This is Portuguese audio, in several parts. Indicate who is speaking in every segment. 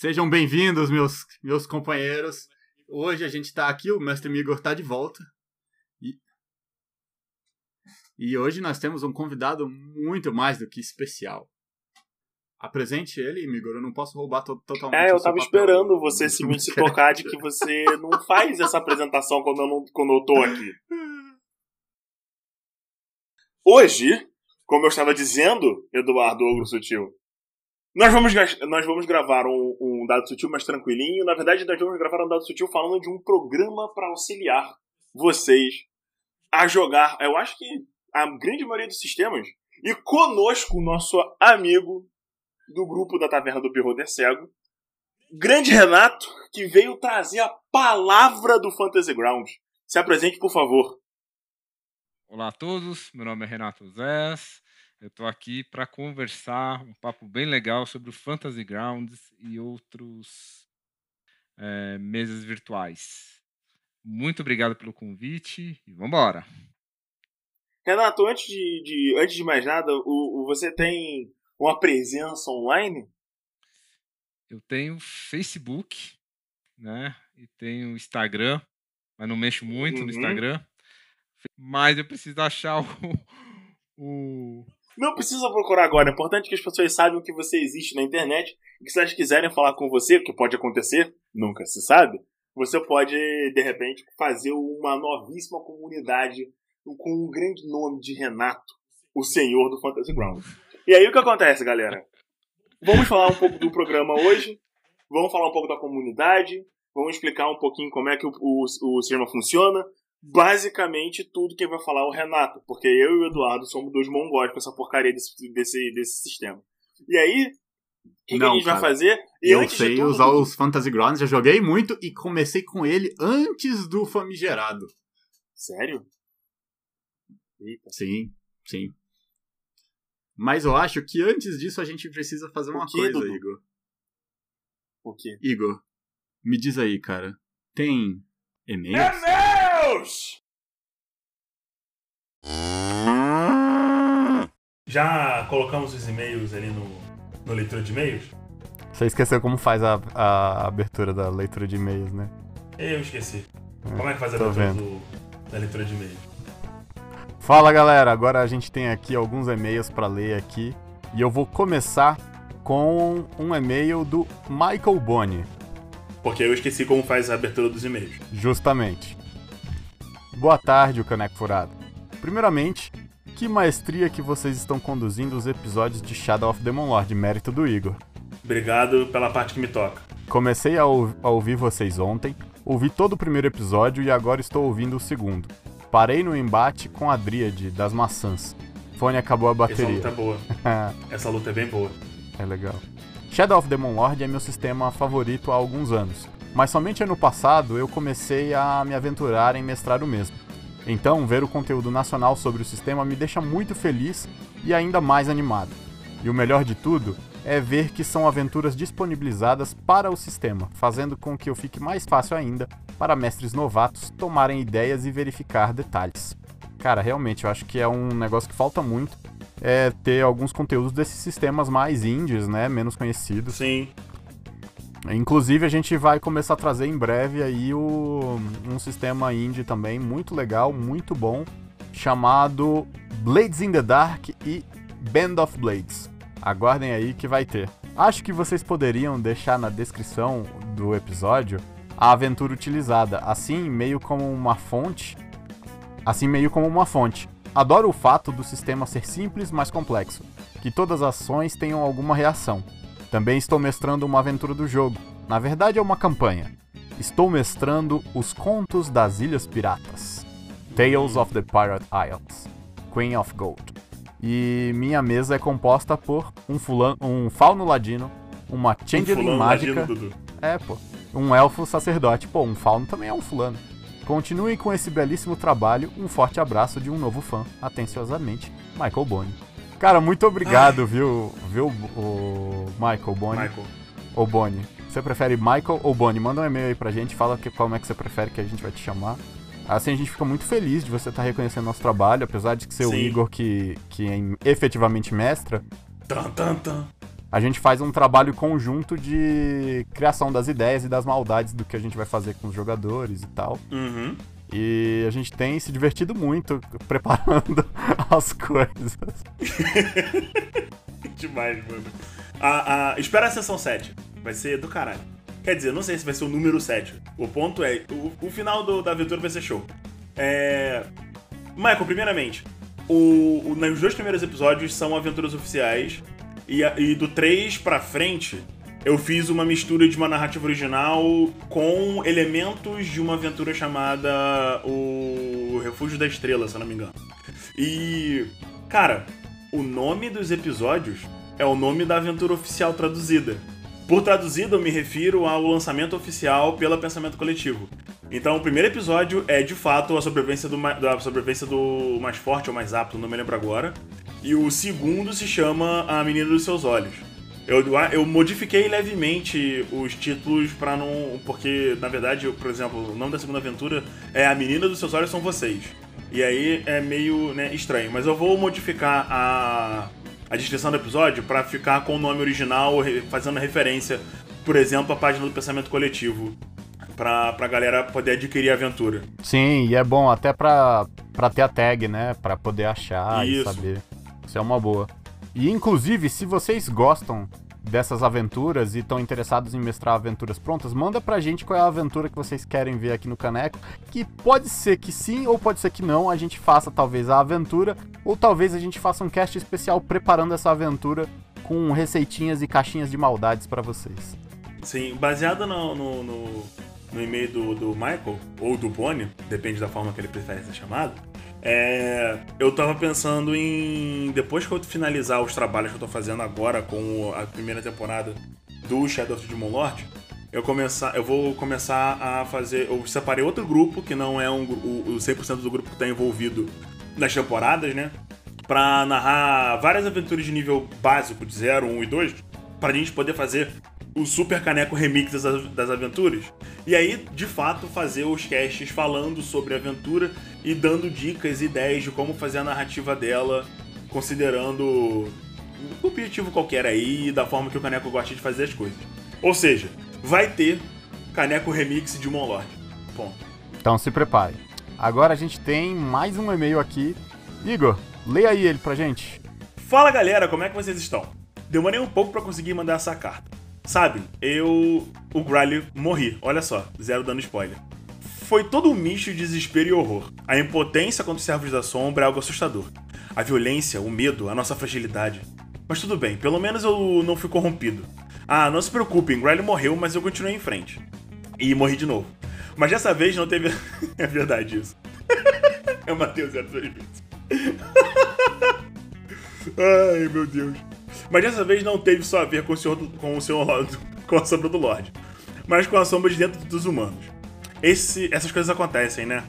Speaker 1: sejam bem-vindos, meus, meus companheiros. Hoje a gente tá aqui, o mestre Migor tá de volta. E hoje nós temos um convidado muito mais do que especial. Apresente ele, Migor. Eu não posso roubar to totalmente.
Speaker 2: É, eu tava esperando você se me se tocar de que você não faz essa apresentação quando eu, não, quando eu tô aqui. Hoje, como eu estava dizendo, Eduardo Ogro Sutil, nós vamos, nós vamos gravar um, um dado sutil mais tranquilinho. Na verdade, nós vamos gravar um dado sutil falando de um programa para auxiliar vocês a jogar. Eu acho que a grande maioria dos sistemas. E conosco o nosso amigo do grupo da Taverna do Beholder Cego, grande Renato, que veio trazer a palavra do Fantasy Ground. Se apresente, por favor.
Speaker 3: Olá a todos, meu nome é Renato Zés. Eu estou aqui para conversar um papo bem legal sobre o Fantasy Grounds e outros é, mesas virtuais. Muito obrigado pelo convite e vamos embora!
Speaker 2: Renato, antes de, de, antes de mais nada, o, o, você tem uma presença online?
Speaker 3: Eu tenho Facebook, né? E tenho Instagram, mas não mexo muito uhum. no Instagram. Mas eu preciso achar o, o.
Speaker 2: Não precisa procurar agora. É importante que as pessoas saibam que você existe na internet e que se elas quiserem falar com você, que pode acontecer, nunca se sabe, você pode, de repente, fazer uma novíssima comunidade com um grande nome de Renato, o senhor do Fantasy Ground. E aí o que acontece, galera? Vamos falar um pouco do programa hoje, vamos falar um pouco da comunidade, vamos explicar um pouquinho como é que o, o, o sistema funciona. Basicamente, tudo quem vai falar é o Renato, porque eu e o Eduardo somos dois mongóis com essa porcaria desse, desse, desse sistema. E aí, o que, que, a gente cara, vai fazer?
Speaker 1: E eu sei tudo, usar os Fantasy Grounds, já joguei muito e comecei com ele antes do famigerado.
Speaker 2: Sério?
Speaker 1: Eita. Sim, sim. Mas eu acho que antes disso a gente precisa fazer uma coisa, Dudu? Igor.
Speaker 2: O quê?
Speaker 1: Igor, me diz aí, cara. Tem e-mails?
Speaker 2: E-mails! Já colocamos os e-mails ali no, no leitura de e-mails?
Speaker 1: Você esqueceu como faz a, a abertura da leitura de e-mails, né?
Speaker 2: Eu esqueci. É, como é que faz a abertura do, da leitura de e-mails?
Speaker 1: Fala galera, agora a gente tem aqui alguns e-mails para ler aqui e eu vou começar com um e-mail do Michael Boni.
Speaker 2: Porque eu esqueci como faz a abertura dos e-mails.
Speaker 1: Justamente. Boa tarde, o Caneco Furado. Primeiramente, que maestria que vocês estão conduzindo os episódios de Shadow of Demon Lord, mérito do Igor.
Speaker 2: Obrigado pela parte que me toca.
Speaker 1: Comecei a, a ouvir vocês ontem, ouvi todo o primeiro episódio e agora estou ouvindo o segundo. Parei no embate com a Dríade das maçãs. Fone acabou a bateria. Essa
Speaker 2: luta é boa. Essa luta é bem boa.
Speaker 1: É legal. Shadow of Demon Lord é meu sistema favorito há alguns anos, mas somente ano passado eu comecei a me aventurar em mestrar o mesmo. Então, ver o conteúdo nacional sobre o sistema me deixa muito feliz e ainda mais animado. E o melhor de tudo é ver que são aventuras disponibilizadas para o sistema, fazendo com que eu fique mais fácil ainda para mestres novatos tomarem ideias e verificar detalhes. Cara, realmente, eu acho que é um negócio que falta muito é ter alguns conteúdos desses sistemas mais indies, né, menos conhecidos.
Speaker 2: Sim.
Speaker 1: Inclusive a gente vai começar a trazer em breve aí o, um sistema indie também muito legal, muito bom, chamado Blades in the Dark e Band of Blades. Aguardem aí que vai ter. Acho que vocês poderiam deixar na descrição do episódio a aventura utilizada, assim meio como uma fonte. Assim meio como uma fonte. Adoro o fato do sistema ser simples, mas complexo, que todas as ações tenham alguma reação. Também estou mestrando uma aventura do jogo. Na verdade é uma campanha. Estou mestrando Os Contos das Ilhas Piratas. Tales of the Pirate Isles. Queen of Gold. E minha mesa é composta por um, fulano, um fauno ladino, uma changeling um mágica. Ladino, É, pô. Um elfo sacerdote. Pô, um fauno também é um fulano. Continuem com esse belíssimo trabalho. Um forte abraço de um novo fã. Atenciosamente, Michael Boni. Cara, muito obrigado, viu, viu, o Michael Boni.
Speaker 2: Michael.
Speaker 1: Ou Boni. Você prefere Michael ou Boni? Manda um e-mail aí pra gente, fala que, como é que você prefere que a gente vai te chamar. Assim a gente fica muito feliz de você estar tá reconhecendo nosso trabalho, apesar de ser Sim. o Igor que, que é efetivamente mestra.
Speaker 2: Tan, tan, tan.
Speaker 1: A gente faz um trabalho conjunto de criação das ideias e das maldades do que a gente vai fazer com os jogadores e tal.
Speaker 2: Uhum.
Speaker 1: E a gente tem se divertido muito preparando as coisas.
Speaker 2: Demais, mano. Ah, ah, espera a sessão 7. Vai ser do caralho. Quer dizer, não sei se vai ser o número 7. O ponto é, o, o final do, da aventura vai ser show. É. Michael, primeiramente, o, o, nos dois primeiros episódios são aventuras oficiais. E, e do 3 pra frente, eu fiz uma mistura de uma narrativa original com elementos de uma aventura chamada O Refúgio da Estrela, se eu não me engano. E, cara, o nome dos episódios é o nome da aventura oficial traduzida. Por traduzido, eu me refiro ao lançamento oficial pela Pensamento Coletivo. Então, o primeiro episódio é, de fato, a sobrevivência do, da sobrevivência do mais forte ou mais apto, não me lembro agora. E o segundo se chama A Menina dos Seus Olhos. Eu, eu modifiquei levemente os títulos para não. Porque, na verdade, eu, por exemplo, o nome da segunda aventura é A Menina dos Seus Olhos São Vocês. E aí é meio né, estranho. Mas eu vou modificar a, a descrição do episódio para ficar com o nome original, fazendo referência, por exemplo, à página do Pensamento Coletivo. Pra, pra galera poder adquirir a aventura.
Speaker 1: Sim, e é bom até pra, pra ter a tag, né? Pra poder achar Isso. e saber. Isso é uma boa. E inclusive, se vocês gostam dessas aventuras e estão interessados em mestrar aventuras prontas, manda pra gente qual é a aventura que vocês querem ver aqui no Caneco, que pode ser que sim ou pode ser que não, a gente faça talvez a aventura, ou talvez a gente faça um cast especial preparando essa aventura com receitinhas e caixinhas de maldades para vocês.
Speaker 2: Sim, baseado no, no, no, no e-mail do, do Michael, ou do Bonnie, depende da forma que ele prefere ser chamado, é, eu tava pensando em. Depois que eu finalizar os trabalhos que eu tô fazendo agora com a primeira temporada do Shadow of the Demon Lord, eu, começar, eu vou começar a fazer. Eu separei outro grupo, que não é um, o, o 100% do grupo que tá envolvido nas temporadas, né? Pra narrar várias aventuras de nível básico, de 0, 1 e 2, pra gente poder fazer o Super Caneco Remix das, das aventuras. E aí, de fato, fazer os casts falando sobre a aventura e dando dicas e ideias de como fazer a narrativa dela, considerando um objetivo qualquer aí da forma que o Caneco gosta de fazer as coisas. Ou seja, vai ter Caneco Remix de Monlord. Ponto.
Speaker 1: Então se prepare. Agora a gente tem mais um e-mail aqui. Igor, leia aí ele pra gente.
Speaker 2: Fala galera, como é que vocês estão? Demorei um pouco para conseguir mandar essa carta. Sabe, eu. O Griley morri, olha só, zero dando spoiler. Foi todo um misto de desespero e horror. A impotência contra os servos da sombra é algo assustador. A violência, o medo, a nossa fragilidade. Mas tudo bem, pelo menos eu não fui corrompido. Ah, não se preocupem, Griley morreu, mas eu continuei em frente. E morri de novo. Mas dessa vez não teve. é verdade isso. eu matei o zero duas vezes. Ai, meu Deus. Mas dessa vez não teve só a ver com o senhor, com o senhor, com a sombra do Lorde, mas com a sombra de dentro dos humanos. Esse, essas coisas acontecem, né?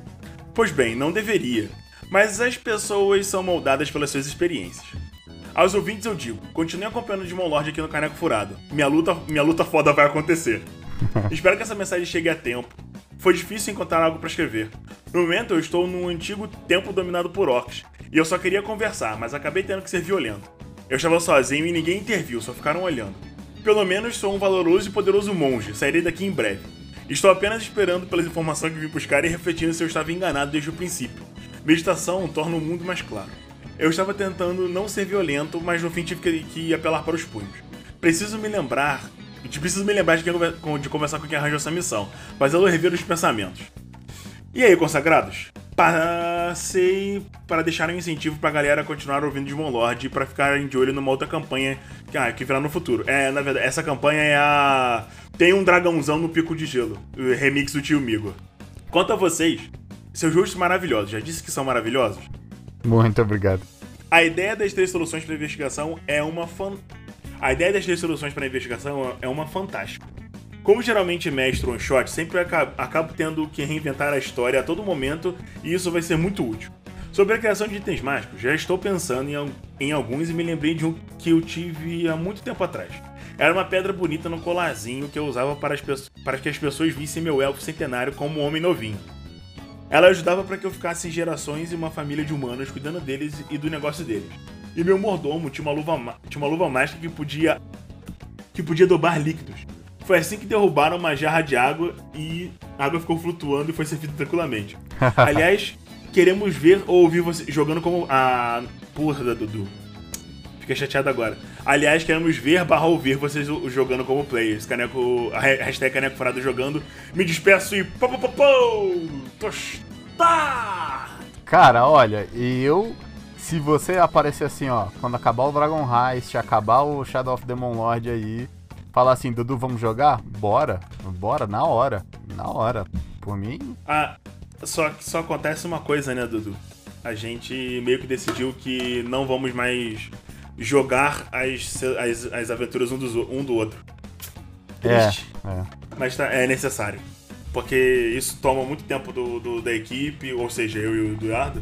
Speaker 2: Pois bem, não deveria. Mas as pessoas são moldadas pelas suas experiências. Aos ouvintes eu digo, continue acompanhando o Demon Lord aqui no Caneco Furado. Minha luta, minha luta foda vai acontecer. Espero que essa mensagem chegue a tempo. Foi difícil encontrar algo para escrever. No momento eu estou num antigo templo dominado por orcs, e eu só queria conversar, mas acabei tendo que ser violento. Eu estava sozinho e ninguém interviu, só ficaram olhando. Pelo menos sou um valoroso e poderoso monge, sairei daqui em breve. Estou apenas esperando pelas informações que vim buscar e refletindo se eu estava enganado desde o princípio. Meditação torna o mundo mais claro. Eu estava tentando não ser violento, mas no fim tive que apelar para os punhos. Preciso me lembrar. Preciso me lembrar de, quem, de conversar com quem arranjou essa missão, fazê-lo rever os pensamentos. E aí, consagrados? passei para deixar um incentivo pra galera continuar ouvindo Demon Lord e pra ficarem de olho numa outra campanha que, ah, que virá no futuro. É, na verdade, essa campanha é a. Tem um dragãozão no pico de gelo. O remix do tio Migo. Quanto a vocês, seus rostos maravilhosos. Já disse que são maravilhosos?
Speaker 1: Muito obrigado.
Speaker 2: A ideia das três soluções para investigação é uma fan... A ideia das três soluções para investigação é uma fantástica. Como geralmente mestre one shot, sempre acabo, tendo que reinventar a história a todo momento e isso vai ser muito útil. Sobre a criação de itens mágicos, já estou pensando em, alguns e me lembrei de um que eu tive há muito tempo atrás. Era uma pedra bonita no colarzinho que eu usava para, as para que as pessoas vissem meu elfo centenário como um homem novinho. Ela ajudava para que eu ficasse em gerações e uma família de humanos cuidando deles e do negócio deles. E meu mordomo tinha uma luva, tinha uma luva mágica que podia que podia dobar líquidos. Foi assim que derrubaram uma jarra de água e a água ficou flutuando e foi servida tranquilamente. Aliás, queremos ver ou ouvir você jogando como. a porra da Dudu. Fiquei chateado agora. Aliás, queremos ver barra ouvir vocês jogando como players. Caneco, hashtag Caneco Furado jogando. Me despeço e. Pô, pô, pô, pô, tá!
Speaker 1: Cara, olha, eu. Se você aparecer assim, ó, quando acabar o Dragon Heist, acabar o Shadow of Demon Lord aí, falar assim, Dudu, vamos jogar? Bora, bora, na hora, na hora. Por mim.
Speaker 2: Ah, só, só acontece uma coisa, né, Dudu? A gente meio que decidiu que não vamos mais jogar as, as, as aventuras um, dos, um do outro.
Speaker 1: É, Triste. É, é.
Speaker 2: Mas tá, é necessário. Porque isso toma muito tempo do, do, da equipe, ou seja, eu e o Eduardo.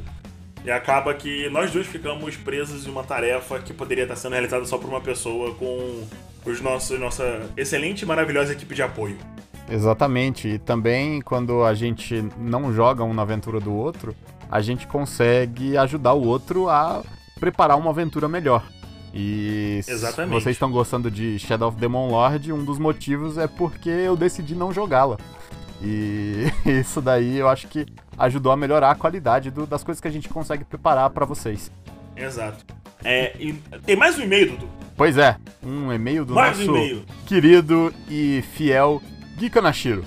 Speaker 2: E acaba que nós dois ficamos presos em uma tarefa que poderia estar sendo realizada só por uma pessoa com os nossos, nossa excelente e maravilhosa equipe de apoio.
Speaker 1: Exatamente. E também quando a gente não joga um na aventura do outro, a gente consegue ajudar o outro a preparar uma aventura melhor. E
Speaker 2: Exatamente.
Speaker 1: se vocês estão gostando de Shadow of Demon Lord, um dos motivos é porque eu decidi não jogá-la. E isso daí eu acho que ajudou a melhorar a qualidade do, das coisas que a gente consegue preparar para vocês.
Speaker 2: Exato. É, tem mais um e-mail, Dudu.
Speaker 1: Pois é, um e-mail do
Speaker 2: mais
Speaker 1: nosso
Speaker 2: um
Speaker 1: querido e fiel Gui Kanashiro.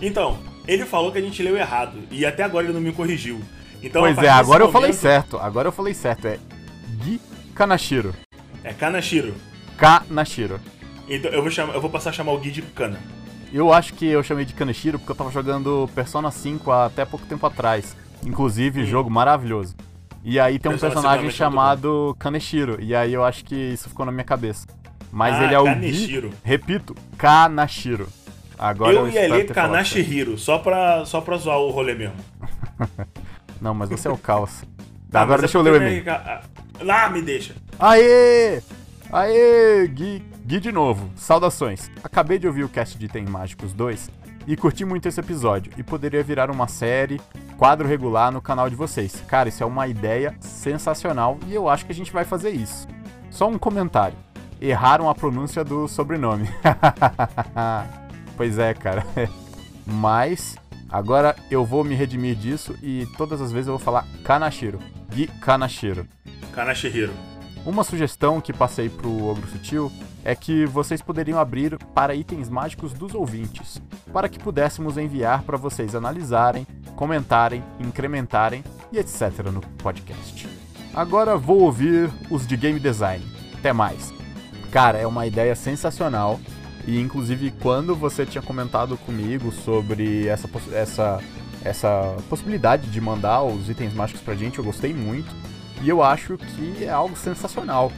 Speaker 2: Então, ele falou que a gente leu errado e até agora ele não me corrigiu. Então,
Speaker 1: pois é, agora eu falei certo. Agora eu falei certo. É Gui Kanashiro.
Speaker 2: É Kanashiro.
Speaker 1: Kanashiro.
Speaker 2: Então eu vou, chamar, eu vou passar a chamar o Gui de Kana.
Speaker 1: Eu acho que eu chamei de Kanashiro porque eu tava jogando Persona 5 até pouco tempo atrás. Inclusive, hum. jogo maravilhoso. E aí tem um Persona personagem chamado Kaneshiro. E aí eu acho que isso ficou na minha cabeça. Mas ah, ele é o
Speaker 2: Kaneshiro.
Speaker 1: Gui, repito, Kanashiro. Agora
Speaker 2: eu, eu ia ler Kanashihiro, só pra, só pra zoar o rolê mesmo.
Speaker 1: Não, mas você é o caos. Tá, agora deixa eu ler o e-mail.
Speaker 2: Lá, me deixa.
Speaker 1: Aê! Aê, Gui, Gui de novo. Saudações. Acabei de ouvir o cast de Tem Mágicos 2 e curti muito esse episódio e poderia virar uma série, quadro regular no canal de vocês. Cara, isso é uma ideia sensacional e eu acho que a gente vai fazer isso. Só um comentário. Erraram a pronúncia do sobrenome. Pois é, cara. Mas agora eu vou me redimir disso e todas as vezes eu vou falar Kanashiro. Gui Kanashiro.
Speaker 2: Kanashiro.
Speaker 1: Uma sugestão que passei pro Ogro Sutil é que vocês poderiam abrir para itens mágicos dos ouvintes, para que pudéssemos enviar para vocês analisarem, comentarem, incrementarem e etc. no podcast. Agora vou ouvir os de game design. Até mais. Cara, é uma ideia sensacional e inclusive quando você tinha comentado comigo sobre essa, essa, essa possibilidade de mandar os itens mágicos pra gente, eu gostei muito. E eu acho que é algo sensacional.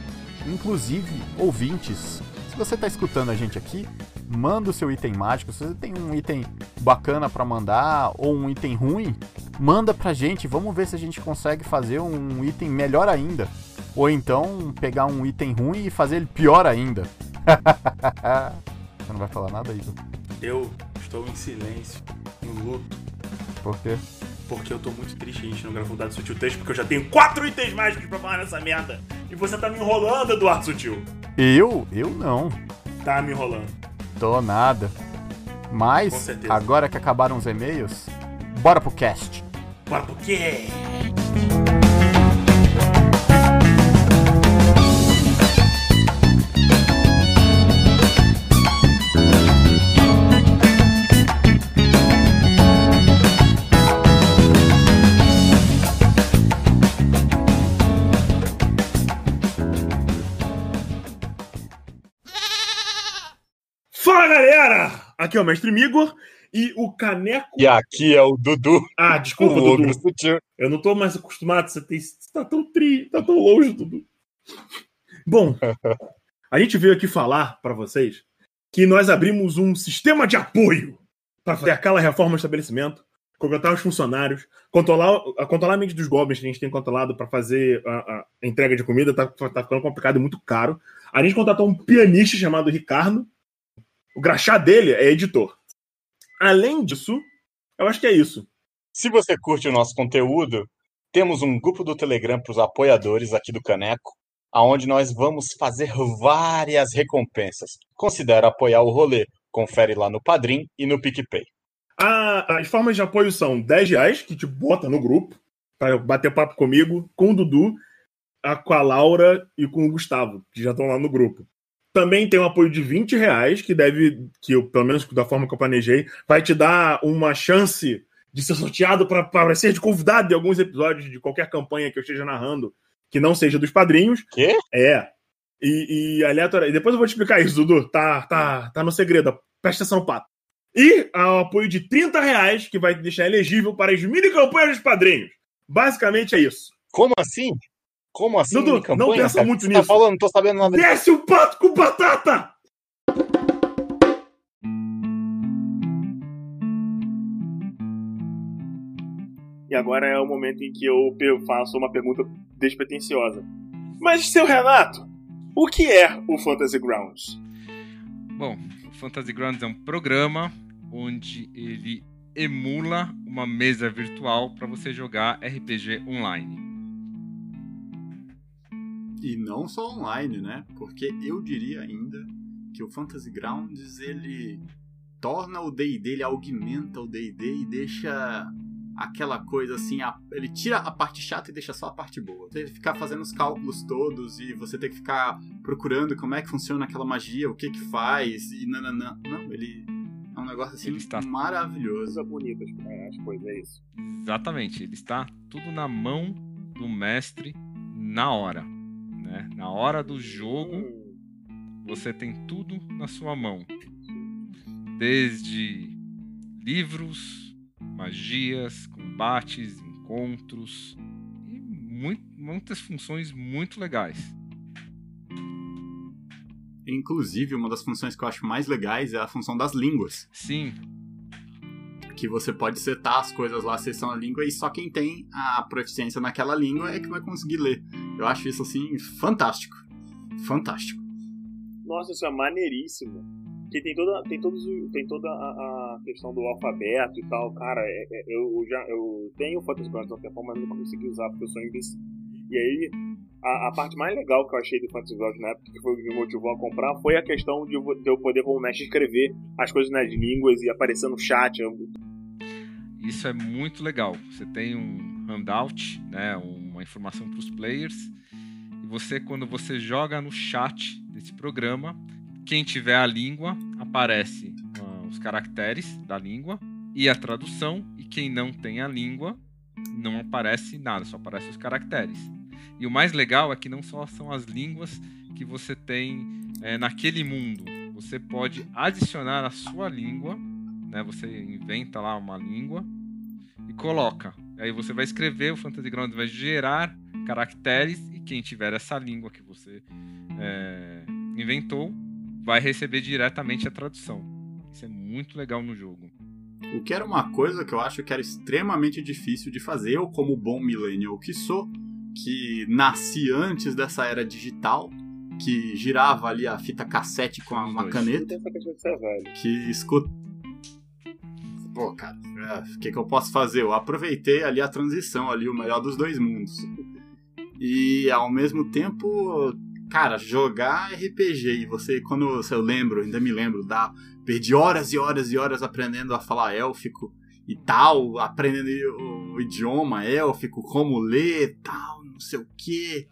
Speaker 1: Inclusive, ouvintes, se você está escutando a gente aqui, manda o seu item mágico. Se você tem um item bacana para mandar ou um item ruim, manda pra gente. Vamos ver se a gente consegue fazer um item melhor ainda. Ou então pegar um item ruim e fazer ele pior ainda. Você não vai falar nada, Igor?
Speaker 2: Eu estou em silêncio, em luto.
Speaker 1: Por quê?
Speaker 2: Porque eu tô muito triste a gente não gravou Dado Sutil 3, porque eu já tenho quatro itens mágicos pra falar nessa merda. E você tá me enrolando, Eduardo Sutil.
Speaker 1: Eu? Eu não.
Speaker 2: Tá me enrolando.
Speaker 1: Tô nada. Mas, agora que acabaram os e-mails, bora pro cast.
Speaker 2: Bora pro cast. Galera! Aqui é o Mestre Migor e o Caneco.
Speaker 1: E aqui é o Dudu.
Speaker 2: Ah, desculpa, o Dudu. Eu não tô mais acostumado, você, tem... você tá tão tri, tá tão longe, Dudu. Bom, a gente veio aqui falar para vocês que nós abrimos um sistema de apoio para fazer aquela reforma do estabelecimento, contratar os funcionários, controlar, controlar a mente dos goblins que a gente tem controlado para fazer a, a, entrega de comida, tá, tá ficando complicado e muito caro. A gente contratou um pianista chamado Ricardo. O graxá dele é editor. Além disso, eu acho que é isso.
Speaker 4: Se você curte o nosso conteúdo, temos um grupo do Telegram para os apoiadores aqui do Caneco, aonde nós vamos fazer várias recompensas. Considere apoiar o rolê. Confere lá no Padrim e no PicPay.
Speaker 2: as formas de apoio são 10 reais, que te bota no grupo, para bater papo comigo, com o Dudu, com a Laura e com o Gustavo, que já estão lá no grupo. Também tem um apoio de 20 reais, que deve, que eu, pelo menos da forma que eu planejei, vai te dar uma chance de ser sorteado para ser de convidado de alguns episódios de qualquer campanha que eu esteja narrando, que não seja dos padrinhos.
Speaker 4: Quê?
Speaker 2: É. E, e aleatório. Depois eu vou te explicar isso, Dudu. Tá, tá, tá no segredo. Presta atenção, pato. E o apoio de 30 reais, que vai te deixar elegível para as mini campanhas dos padrinhos. Basicamente é isso.
Speaker 4: Como assim? Como assim?
Speaker 2: Dudu, não pensa
Speaker 4: cara?
Speaker 2: muito
Speaker 4: Você
Speaker 2: nisso.
Speaker 4: Tá falando, não tô sabendo nada.
Speaker 2: Desce o pato com batata! E agora é o momento em que eu faço uma pergunta despretensiosa. Mas, seu Renato, o que é o Fantasy Grounds?
Speaker 3: Bom, o Fantasy Grounds é um programa onde ele emula uma mesa virtual para você jogar RPG online.
Speaker 1: E não só online, né? Porque eu diria ainda que o Fantasy Grounds ele torna o D&D, ele aumenta o D&D e deixa aquela coisa assim, a, ele tira a parte chata e deixa só a parte boa. Você ficar fazendo os cálculos todos e você ter que ficar procurando como é que funciona aquela magia, o que que faz e nananã. Não, ele é um negócio assim
Speaker 3: Ele está-
Speaker 1: maravilhoso.
Speaker 2: bonitas, né? as coisas, é isso.
Speaker 3: Exatamente, ele está tudo na mão do mestre na hora. Né? Na hora do jogo, você tem tudo na sua mão. Desde livros, magias, combates, encontros e mui- muitas funções muito legais.
Speaker 1: Inclusive, uma das funções que eu acho mais legais é a função das línguas.
Speaker 3: Sim,
Speaker 1: Que você pode setar as coisas lá, seção a língua, e só quem tem a proficiência naquela língua é que vai conseguir ler. Eu acho isso, assim, fantástico. Fantástico.
Speaker 2: Nossa, isso é maneiríssimo. Que tem toda, tem todos, tem toda a, a questão do alfabeto e tal, cara. é- é- eu já eu tenho Fantasy Grounds há um tempo, mas nunca consegui usar porque eu sou imbecil. E aí, a, a parte mais legal que eu achei do Fantasy Grounds na época, que foi o que me motivou a comprar, foi a questão de, eu- de eu poder, como mestre, escrever as coisas nas línguas e aparecer no chat. Eu-
Speaker 3: isso é muito legal. Você tem um handout, né, uma informação para os players, e você, quando você joga no chat desse programa, quem tiver a língua aparece ah, os caracteres da língua e a tradução, e quem não tem a língua não aparece nada, só aparecem os caracteres. E o mais legal é que não só são as línguas que você tem eh, naquele mundo, você pode adicionar a sua língua, né? Você inventa lá uma língua e coloca. Aí você vai escrever, o Fantasy Grounds vai gerar caracteres e quem tiver essa língua que você eh, inventou vai receber diretamente a tradução. Isso é muito legal no jogo.
Speaker 1: O que era uma coisa que eu acho que era extremamente difícil de fazer, eu como bom millennial que sou, que nasci antes dessa era digital, que girava ali a fita cassete com uma
Speaker 3: dois.
Speaker 1: caneta, que escuta. Pô, cara, é, o que, que eu posso fazer? Eu aproveitei ali a transição, ali, o melhor dos dois mundos. E ao mesmo tempo, cara, jogar RPG e você, quando eu lembro, ainda me lembro, da, perdi horas e horas e horas aprendendo a falar élfico e tal, aprendendo o, idioma élfico, como ler tal, não sei o que.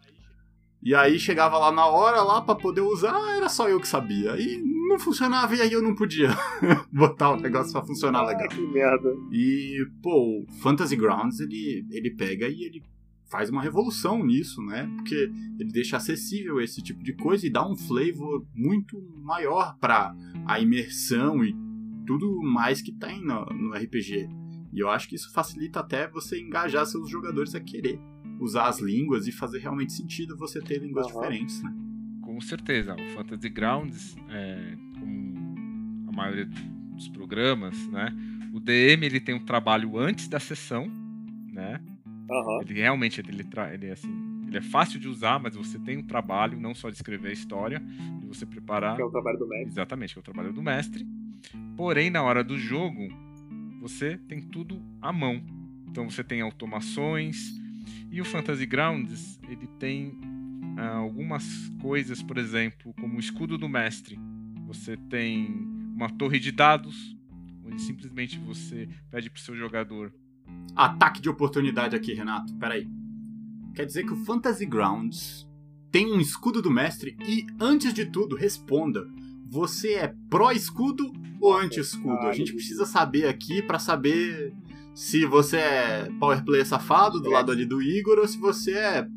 Speaker 1: E aí chegava lá na hora lá para poder usar, era só eu que sabia. E não funcionava e aí eu não podia botar o negócio pra funcionar legal.
Speaker 2: Ah, que merda.
Speaker 1: E, pô, o Fantasy Grounds, ele, ele pega e ele faz uma revolução nisso, né? Porque ele deixa acessível esse tipo de coisa e dá um flavor muito maior para a imersão e tudo mais que tem no, no RPG. E eu acho que isso facilita até você engajar seus jogadores a querer usar as línguas e fazer realmente sentido você ter línguas
Speaker 2: Aham.
Speaker 1: diferentes, né?
Speaker 3: Com certeza, o Fantasy Grounds, é, como maioria dos programas, né? O DM ele tem um trabalho antes da sessão, né?
Speaker 2: Aham.
Speaker 3: Ele realmente ele, ele é assim, ele é fácil de usar, mas você tem um trabalho não só de escrever a história, de você preparar
Speaker 2: Que é o trabalho do mestre.
Speaker 3: Exatamente, que é o trabalho do mestre. Porém, na hora do jogo, você tem tudo à mão. Então você tem automações. E o Fantasy Grounds, ele tem algumas coisas, por exemplo, como o escudo do mestre. Você tem uma torre de dados, onde simplesmente você pede pro seu jogador.
Speaker 1: Ataque de oportunidade aqui, Renato. Peraí. Quer dizer que o Fantasy Grounds tem um escudo do mestre e, antes de tudo, responda. Você é pró-escudo ou anti-escudo? A gente precisa saber aqui pra saber se você é power player safado do lado ali do Igor ou se você é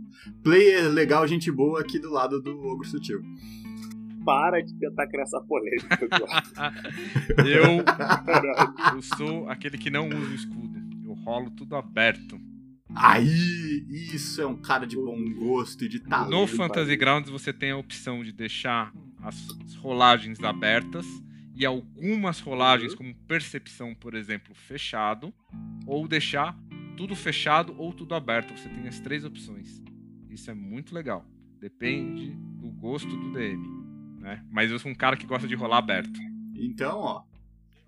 Speaker 1: player legal, gente boa aqui do lado do Ogro Sutil.
Speaker 2: Para de tentar criar essa polêmica.
Speaker 3: Eu, eu sou aquele que não usa o escudo. Eu rolo tudo aberto.
Speaker 1: Aí, isso é um cara de bom gosto e de talento.
Speaker 3: No Fantasy Grounds você tem a opção de deixar as rolagens abertas e algumas rolagens, como percepção, por exemplo, fechado, ou deixar tudo fechado ou tudo aberto. Você tem as três opções. Isso é muito legal. Depende do gosto do DM. Né? Mas eu sou um cara que gosta de rolar aberto.
Speaker 1: Então, ó,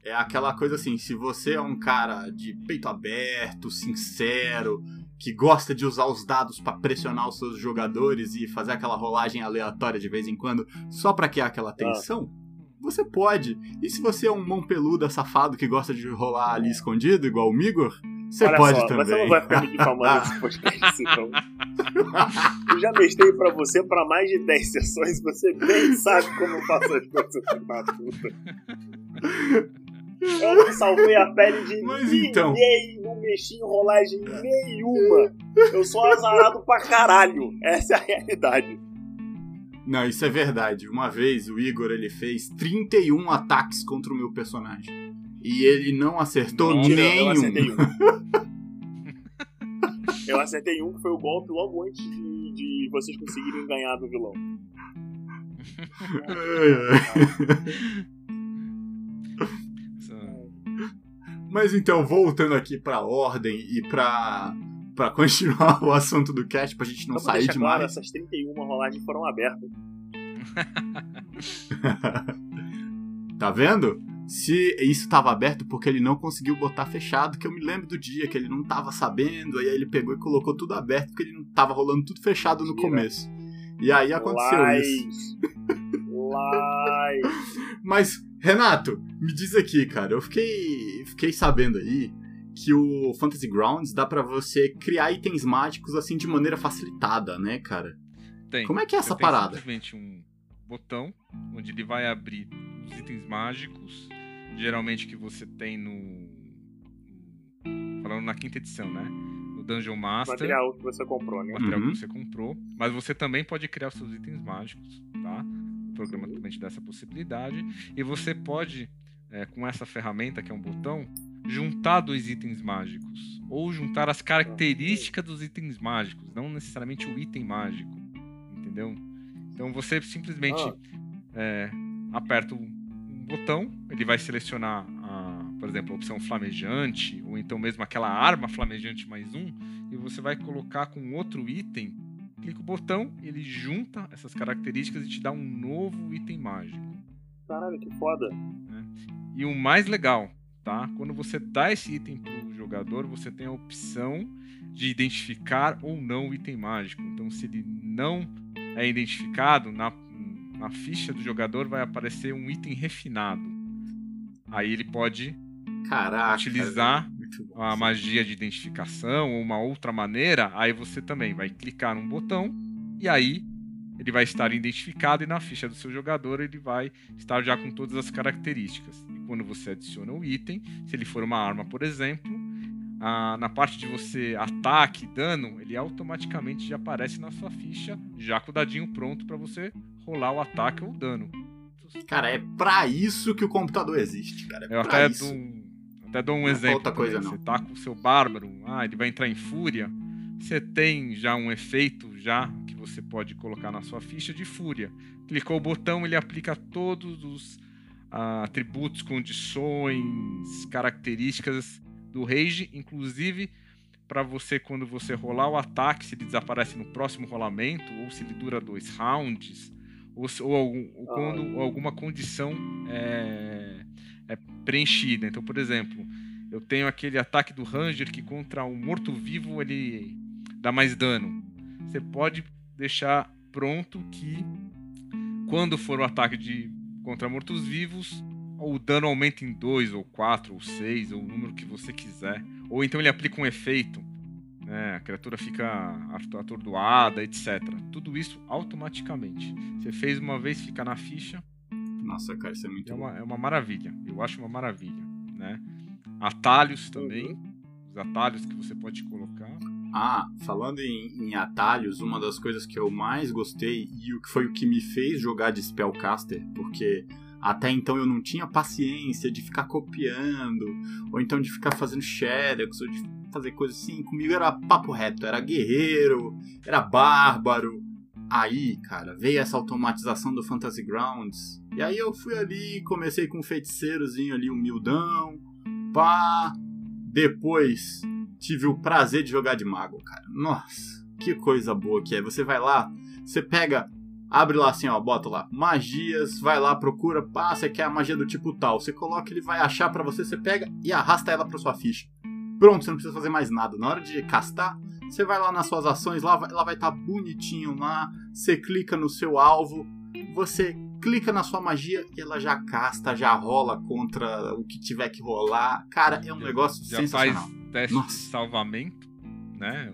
Speaker 1: é aquela coisa assim, se você é um cara de peito aberto, sincero, que gosta de usar os dados pra pressionar os seus jogadores e fazer aquela rolagem aleatória de vez em quando, só pra criar aquela tensão, você pode. E se você é um mão peluda safado que gosta de rolar ali escondido, igual o Migor, você
Speaker 2: Olha
Speaker 1: pode
Speaker 2: só,
Speaker 1: também.
Speaker 2: Você não vai ficar me difamando nesse podcast, então. Eu já mestrei pra você pra mais de 10 sessões, você bem sabe como eu faço as coisas, da puta. Eu não salvei a pele de
Speaker 1: Mas
Speaker 2: ninguém,
Speaker 1: então.
Speaker 2: não mexi em rolagem nenhuma. Eu sou azarado pra caralho. Essa é a realidade.
Speaker 1: Não, isso é verdade. Uma vez o Igor ele fez 31 ataques contra o meu personagem. E ele não acertou
Speaker 2: Mentira, Eu
Speaker 1: nenhum.
Speaker 2: acertei um. Eu acertei um que foi o golpe logo antes de, de vocês conseguirem ganhar do vilão.
Speaker 1: Mas então, voltando aqui pra ordem e pra, pra continuar o assunto do cast, pra gente não
Speaker 2: pra
Speaker 1: sair
Speaker 2: deixar claro,
Speaker 1: demais.
Speaker 2: essas 31 rolagens foram abertas.
Speaker 1: Tá vendo? Se isso tava aberto porque ele não conseguiu botar fechado, que eu me lembro do dia que ele não tava sabendo, aí ele pegou e colocou tudo aberto porque ele não tava rolando tudo fechado no começo. E aí aconteceu isso.
Speaker 2: Lies.
Speaker 1: Mas, Renato, me diz aqui, cara, eu fiquei, fiquei sabendo aí que o Fantasy Grounds dá pra você criar itens mágicos assim de maneira facilitada, né, cara?
Speaker 3: Tem.
Speaker 1: Como é que é essa
Speaker 3: tem
Speaker 1: parada?
Speaker 3: simplesmente um botão onde ele vai abrir os itens mágicos, geralmente que você tem no. Falando na quinta edição, né? No Dungeon Master.
Speaker 2: Material que você comprou, né?
Speaker 3: material
Speaker 1: Uhum.
Speaker 3: que você comprou. Mas você também pode criar os seus itens mágicos, tá? O programa também te dá essa possibilidade. E você pode, é, com essa ferramenta, que é um botão, juntar dois itens mágicos. Ou juntar as características dos itens mágicos, não necessariamente o item mágico. Entendeu? Então você simplesmente
Speaker 2: Ah.
Speaker 3: é, aperta um botão, ele vai selecionar, a, por exemplo, a opção flamejante, ou então mesmo aquela arma flamejante mais um, e você vai colocar com outro item, clica o botão, ele junta essas características e te dá um novo item mágico.
Speaker 2: Caralho, que foda.
Speaker 3: E o mais legal, tá? Quando você dá esse item pro jogador, você tem a opção de identificar ou não o item mágico. Então, se ele não é identificado, na, na ficha do jogador vai aparecer um item refinado. Aí ele pode
Speaker 1: Caraca.
Speaker 3: utilizar a magia de identificação ou uma outra maneira, aí você também vai clicar num botão e aí ele vai estar identificado e na ficha do seu jogador ele vai estar já com todas as características. E quando você adiciona o item, se ele for uma arma, por exemplo, a- na parte de você ataque, dano, ele automaticamente já aparece na sua ficha, já com o dadinho pronto para você rolar o ataque ou o dano.
Speaker 1: Cara, é pra isso que o computador existe, cara. É
Speaker 3: Eu até
Speaker 1: isso.
Speaker 3: dou, um, até dou um
Speaker 1: Não é
Speaker 3: exemplo.
Speaker 1: outra coisa, não.
Speaker 3: Você tá com o seu bárbaro, ah, ele vai entrar em fúria. Você tem já um efeito já que você pode colocar na sua ficha de fúria. Clicou o botão, ele aplica todos os atributos, condições, características do Rage, inclusive para você, quando você rolar o ataque, se ele desaparece no próximo rolamento, ou se ele dura dois rounds, ou, ou, algum, ou quando alguma condição é, é, preenchida. Então, por exemplo, eu tenho aquele ataque do Ranger que contra um morto-vivo ele dá mais dano. Você pode deixar pronto que quando for o ataque de contra mortos-vivos, o dano aumenta em 2, ou 4, ou 6, ou o número que você quiser. Ou então ele aplica um efeito, né? a criatura fica atordoada, etc. Tudo isso automaticamente. Você fez uma vez, fica na ficha.
Speaker 1: Nossa, cara, isso é muito
Speaker 3: é
Speaker 1: uma,
Speaker 3: é uma maravilha. Eu acho uma maravilha. Né? Atalhos também. Os atalhos que você pode colocar.
Speaker 1: Ah, falando em, em, atalhos, uma das coisas que eu mais gostei e o que foi o que me fez jogar de Spellcaster, porque até então eu não tinha paciência de ficar copiando, ou então de ficar fazendo xerox, ou de fazer coisas assim. Comigo era papo reto, era guerreiro, era bárbaro. Aí, cara, veio essa automatização do Fantasy Grounds. E aí eu fui ali, comecei com um feiticeirozinho ali, humildão, pá. Depois tive o prazer de jogar de mago, cara. Nossa, que coisa boa que é. Você vai lá, você pega abre lá assim, ó, bota lá, magias, vai lá, procura, você quer a magia do tipo tal. Você coloca, ele vai achar para você, você pega e arrasta ela pra sua ficha. Pronto, você não precisa fazer mais nada. Na hora de castar, você vai lá nas suas ações, lá, ela vai estar tá bonitinho lá, você clica no seu alvo, você clica na sua magia e ela já casta, já rola contra o que tiver que rolar. Cara, é um já, negócio já sensacional.
Speaker 3: Faz teste Nossa. de salvamento, né?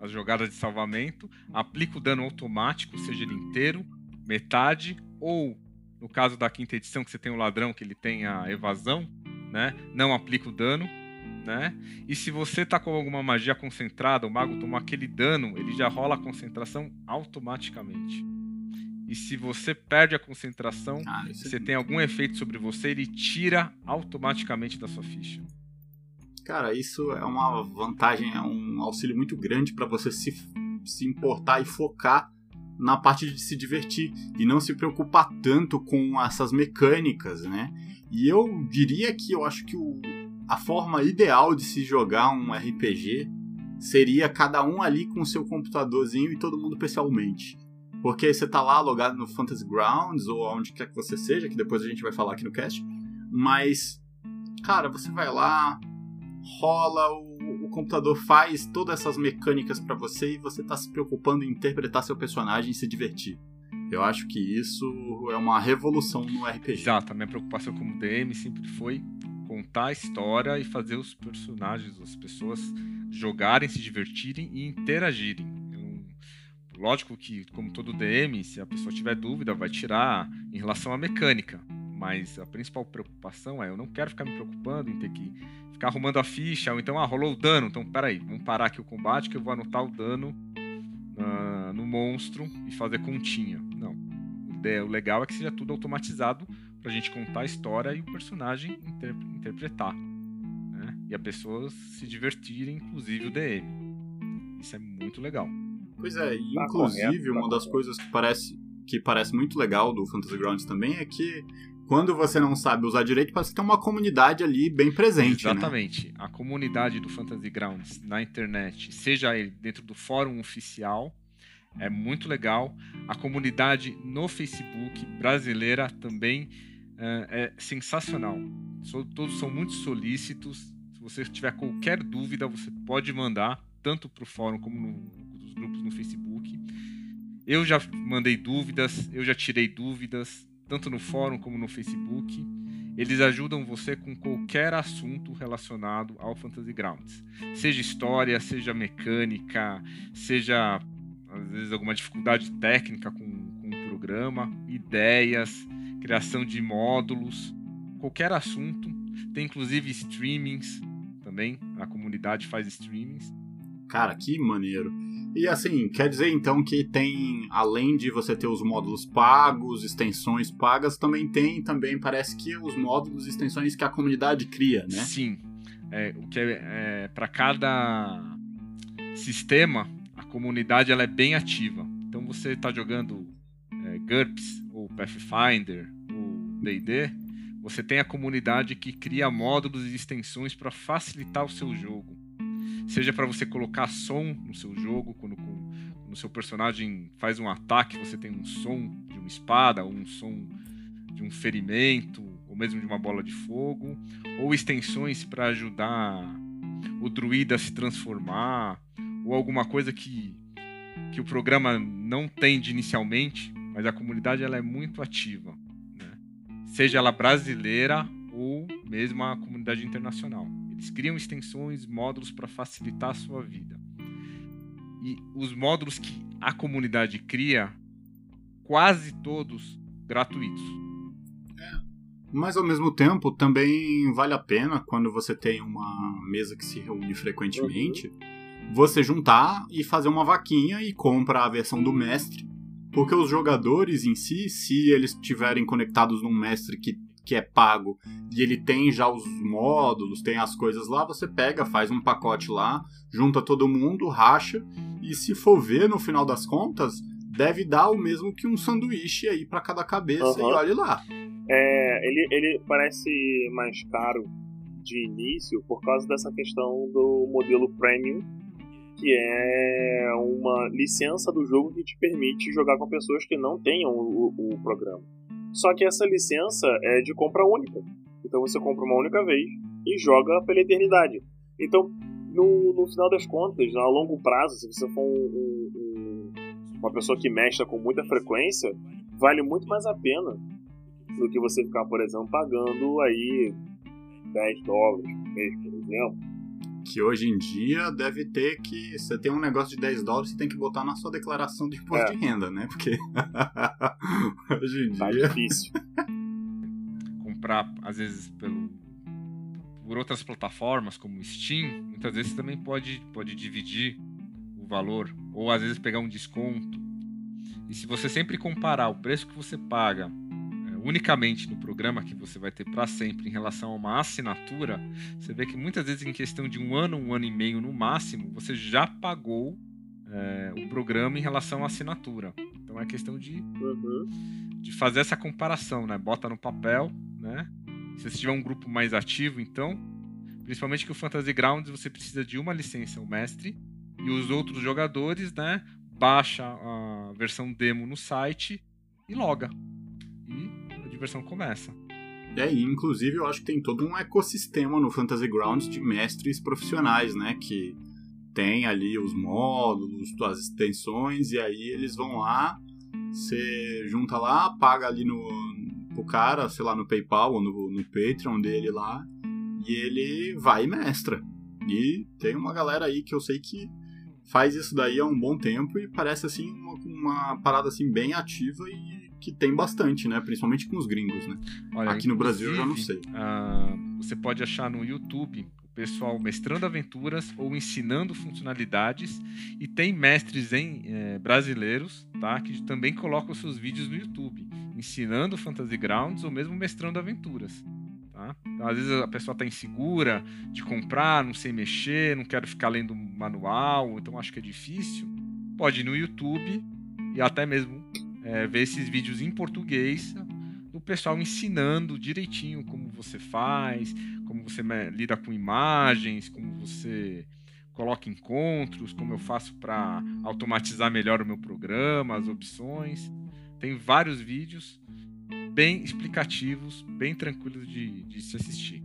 Speaker 3: as jogadas de salvamento, aplica o dano automático, seja ele inteiro, metade, ou no caso da quinta edição, que você tem o ladrão, que ele tem a evasão, né? Não aplica o dano, né? E se você tá com alguma magia concentrada, o mago tomou aquele dano, ele já rola a concentração automaticamente. E se você perde a concentração, ah, você é... tem algum efeito sobre você, ele tira automaticamente da sua ficha.
Speaker 1: Cara, isso é uma vantagem, é um auxílio muito grande para você se, se importar e focar na parte de se divertir e não se preocupar tanto com essas mecânicas, né? E eu diria que eu acho que o, a forma ideal de se jogar um RPG seria cada um ali com o seu computadorzinho e todo mundo pessoalmente. Porque você tá lá logado no Fantasy Grounds ou onde quer que você seja, que depois a gente vai falar aqui no cast, mas cara, você vai lá, rola, o, o computador faz todas essas mecânicas para você e você tá se preocupando em interpretar seu personagem e se divertir. Eu acho que isso é uma revolução no RPG.
Speaker 3: Exato, a minha preocupação como DM sempre foi contar a história e fazer os personagens, as pessoas jogarem, se divertirem e interagirem. Lógico que, como todo DM, se a pessoa tiver dúvida, vai tirar em relação à mecânica. Mas a principal preocupação é: eu não quero ficar me preocupando em ter que ficar arrumando a ficha, ou então, ah, rolou o dano, então peraí, vamos parar aqui o combate que eu vou anotar o dano uh, no monstro e fazer continha. Não. O legal é que seja tudo automatizado pra gente contar a história e o personagem inter interpretar. Né? E a pessoa se divertir, inclusive o DM. Isso é muito legal.
Speaker 1: Pois é, e tá inclusive correto, tá uma das coisas que parece, que parece muito legal do Fantasy Grounds também é que quando você não sabe usar direito, parece que tem uma comunidade ali bem presente.
Speaker 3: Né? Exatamente. Né? A comunidade do Fantasy Grounds na internet, seja ele dentro do fórum oficial, é muito legal. A comunidade no Facebook brasileira também uh, é sensacional. Todos são muito solícitos. Se você tiver qualquer dúvida, você pode mandar, tanto para o fórum como no, nos grupos no Facebook. Eu já mandei dúvidas, eu já tirei dúvidas tanto no fórum como no Facebook. Eles ajudam você com qualquer assunto relacionado ao Fantasy Grounds. Seja história, seja mecânica, seja às vezes alguma dificuldade técnica com, com o programa, ideias, criação de módulos, qualquer assunto. Tem inclusive streamings também, a comunidade faz streamings.
Speaker 1: Cara, que maneiro. E assim, quer dizer então que tem, além de você ter os módulos pagos, extensões pagas, também tem, também parece que os módulos e extensões que a comunidade cria, né?
Speaker 3: Sim. É, o que é, é para cada sistema, a comunidade ela é bem ativa. Então você está jogando é, GURPS Pathfinder ou D&D, você tem a comunidade que cria módulos e extensões para facilitar o seu jogo. Seja para você colocar som no seu jogo, quando, quando o seu personagem faz um ataque, você tem um som de uma espada, ou um som de um ferimento, ou mesmo de uma bola de fogo, ou extensões para ajudar o druida a se transformar, ou alguma coisa que, que o programa não tem de inicialmente, mas a comunidade ela é muito ativa seja ela brasileira ou mesmo a comunidade internacional. Eles criam extensões, módulos para facilitar a sua vida. E os módulos que a comunidade cria, quase todos gratuitos.
Speaker 1: É. Mas ao mesmo tempo, também vale a pena quando você tem uma mesa que se reúne frequentemente, uhum. você juntar e fazer uma vaquinha e compra a versão do mestre porque os jogadores em si, se eles estiverem conectados num mestre que, que é pago e ele tem já os módulos, tem as coisas lá, você pega, faz um pacote lá, junta todo mundo, racha, e se for ver no final das contas, deve dar o mesmo que um sanduíche aí para cada cabeça uhum. e olhe lá.
Speaker 5: É, ele, ele parece mais caro de início por causa dessa questão do modelo premium que é uma licença do jogo que te permite jogar com pessoas que não tenham o, o, programa. Só que essa licença é de compra única. Então você compra uma única vez e joga pela eternidade. Então, no, no final das contas, a longo prazo, se você for um, um, uma pessoa que mexe com muita frequência, vale muito mais a pena do que você ficar, por exemplo, pagando aí 10 dólares por mês, por exemplo
Speaker 1: que hoje em dia deve ter que. Você tem um negócio de 10 dólares, você tem que botar na sua declaração de imposto é. de renda, né? Porque hoje em
Speaker 5: tá
Speaker 1: dia.
Speaker 5: difícil.
Speaker 3: Comprar, às vezes, pelo. Por outras plataformas como Steam, muitas vezes você também pode, pode dividir o valor, ou às vezes pegar um desconto. E se você sempre comparar o preço que você paga unicamente no programa que você vai ter para sempre em relação a uma assinatura, você vê que muitas vezes em questão de um ano, um ano e meio no máximo, você já pagou é, o programa em relação à assinatura. Então é questão de, uhum. de fazer essa comparação, né? Bota no papel, né? Se você tiver um grupo mais ativo, então, principalmente que o Fantasy Grounds você precisa de uma licença, o mestre, e os outros jogadores, né? Baixa a versão demo no site e loga diversão começa.
Speaker 1: É, inclusive eu acho que tem todo um ecossistema no Fantasy Grounds de mestres profissionais, né? Que tem ali os módulos, as extensões, e aí eles vão lá, você junta lá, paga ali no, pro cara, sei lá, no PayPal ou no, no Patreon dele lá, e ele vai e mestra. E tem uma galera aí que eu sei que faz isso daí há um bom tempo e parece assim uma, uma parada assim bem ativa e que tem bastante, né? Principalmente com os gringos, né? Olha, Aqui no Brasil eu já não sei.
Speaker 3: Uh, você pode achar no YouTube o pessoal mestrando aventuras ou ensinando funcionalidades e tem mestres em eh, brasileiros, tá? Que também colocam seus vídeos no YouTube, ensinando Fantasy Grounds ou mesmo mestrando aventuras. Tá? Então, às vezes a pessoa está insegura de comprar, não sei mexer, não quero ficar lendo manual, então acho que é difícil. Pode ir no YouTube e até mesmo é, ver esses vídeos em português do pessoal ensinando direitinho como você faz, como você lida com imagens, como você coloca encontros, como eu faço para automatizar melhor o meu programa, as opções. Tem vários vídeos bem explicativos, bem tranquilos de, de se assistir.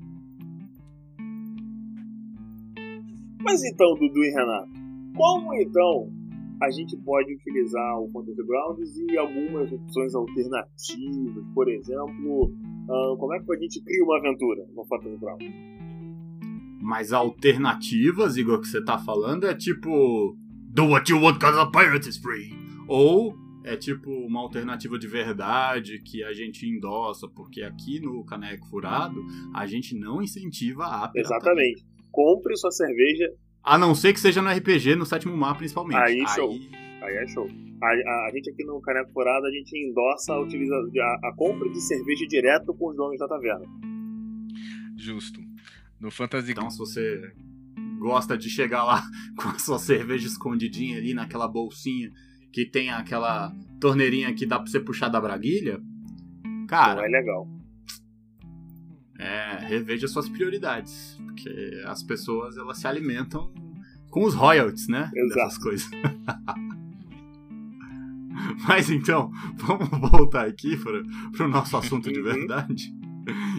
Speaker 5: Mas então, Dudu e Renato, como então a gente pode utilizar o Fantasy Grounds e algumas opções alternativas, por exemplo, uh, como é que a gente cria uma aventura no Fantasy Grounds?
Speaker 1: Mas alternativas, Igor, que você tá falando é tipo Do what you want cause a pirate is free. Ou é tipo uma alternativa de verdade que a gente endossa, porque aqui no Caneco Furado a gente não incentiva a pirataria.
Speaker 5: Exatamente. Compre sua cerveja
Speaker 1: a não ser que seja no RPG, no sétimo mar, principalmente.
Speaker 5: Aí, show. Aí, é show. A, a, a, gente aqui no Caneco Furado, a gente endossa a, utiliza, a, a compra de cerveja direto com os donos da taverna.
Speaker 3: Justo. No Fantasy...
Speaker 1: Então, se você gosta de chegar lá com a sua cerveja escondidinha ali naquela bolsinha que tem aquela torneirinha que dá pra você puxar da braguilha, cara...
Speaker 5: Não é legal.
Speaker 1: É, reveja suas prioridades. Porque as pessoas elas se alimentam com os royalties, né?
Speaker 2: Exato.
Speaker 1: Dessas coisas. Mas então, vamos voltar aqui para o nosso assunto de
Speaker 2: Uhum.
Speaker 1: verdade.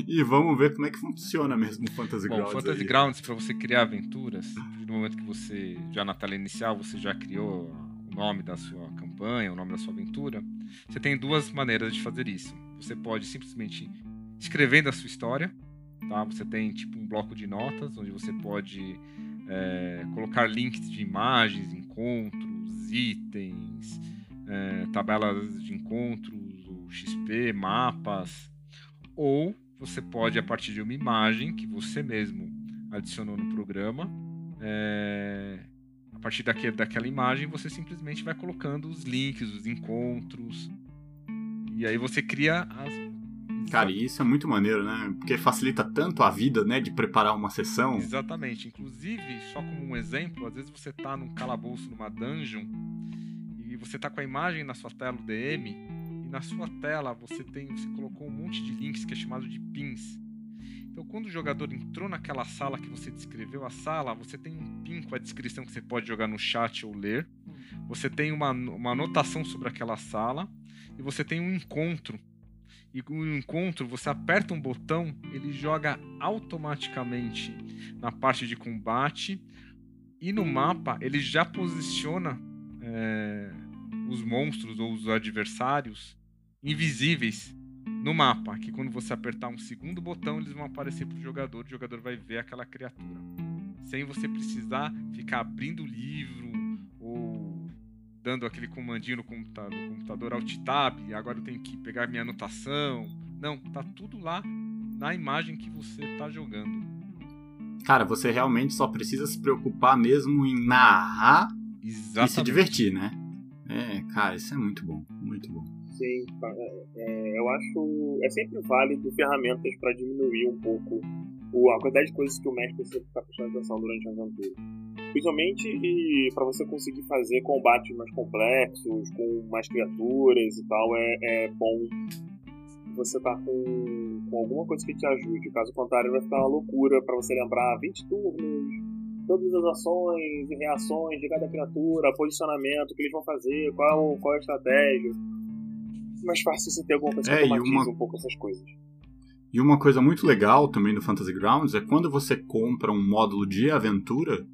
Speaker 1: E vamos ver como é que funciona mesmo o Fantasy
Speaker 3: Bom,
Speaker 1: Grounds.
Speaker 3: Fantasy
Speaker 1: aí.
Speaker 3: Grounds, para você criar aventuras, no momento que você, já na tela inicial, você já criou o nome da sua campanha, o nome da sua aventura, você tem duas maneiras de fazer isso. Você pode simplesmente escrevendo a sua história, tá? Você tem tipo um bloco de notas, onde você pode é, colocar links de imagens, encontros, itens, é, tabelas de encontros, XP, mapas, ou você pode, a partir de uma imagem que você mesmo adicionou no programa, é, a partir daque- daquela imagem você simplesmente vai colocando os links, os encontros, e aí você cria as.
Speaker 1: Cara, e isso é muito maneiro, né? Porque facilita tanto a vida, né? De preparar uma sessão.
Speaker 3: Exatamente. Inclusive, só como um exemplo, às vezes você tá num calabouço, numa dungeon, e você tá com a imagem na sua tela do DM, e na sua tela você tem, você colocou um monte de links que é chamado de pins. Então, quando o jogador entrou naquela sala que você descreveu a sala, você tem um pin com a descrição que você pode jogar no chat ou ler. Você tem uma, uma anotação sobre aquela sala e você tem um encontro. E com o encontro, você aperta um botão, ele joga automaticamente na parte de combate. E no mapa ele já posiciona é, os monstros ou os adversários invisíveis no mapa, que quando você apertar um segundo botão eles vão aparecer para o jogador, o jogador vai ver aquela criatura, sem você precisar ficar abrindo o livro dando aquele comandinho no computador, no computador Alt Tab, agora eu tenho que pegar minha anotação. Não, tá tudo lá na imagem que você tá jogando.
Speaker 1: Cara, você realmente só precisa se preocupar mesmo em narrar
Speaker 3: Exatamente.
Speaker 1: e se divertir, né? É, cara, isso é muito bom, muito bom.
Speaker 2: Sim, é, é, eu acho. É sempre válido ferramentas para diminuir um pouco o- a quantidade de coisas que o mestre precisa ficar prestando atenção durante a aventura. Principalmente para você conseguir fazer combates mais complexos, com mais criaturas e tal, é, é bom você tá com, com alguma coisa que te ajude. Caso contrário, vai ficar uma loucura para você lembrar 20 turnos, todas as ações e reações de cada criatura, posicionamento, o que eles vão fazer, qual, qual é a estratégia. Mais fácil você ter alguma coisa que
Speaker 1: É, e uma-
Speaker 2: um pouco essas coisas.
Speaker 1: E uma coisa muito legal também no Fantasy Grounds é quando você compra um módulo de aventura,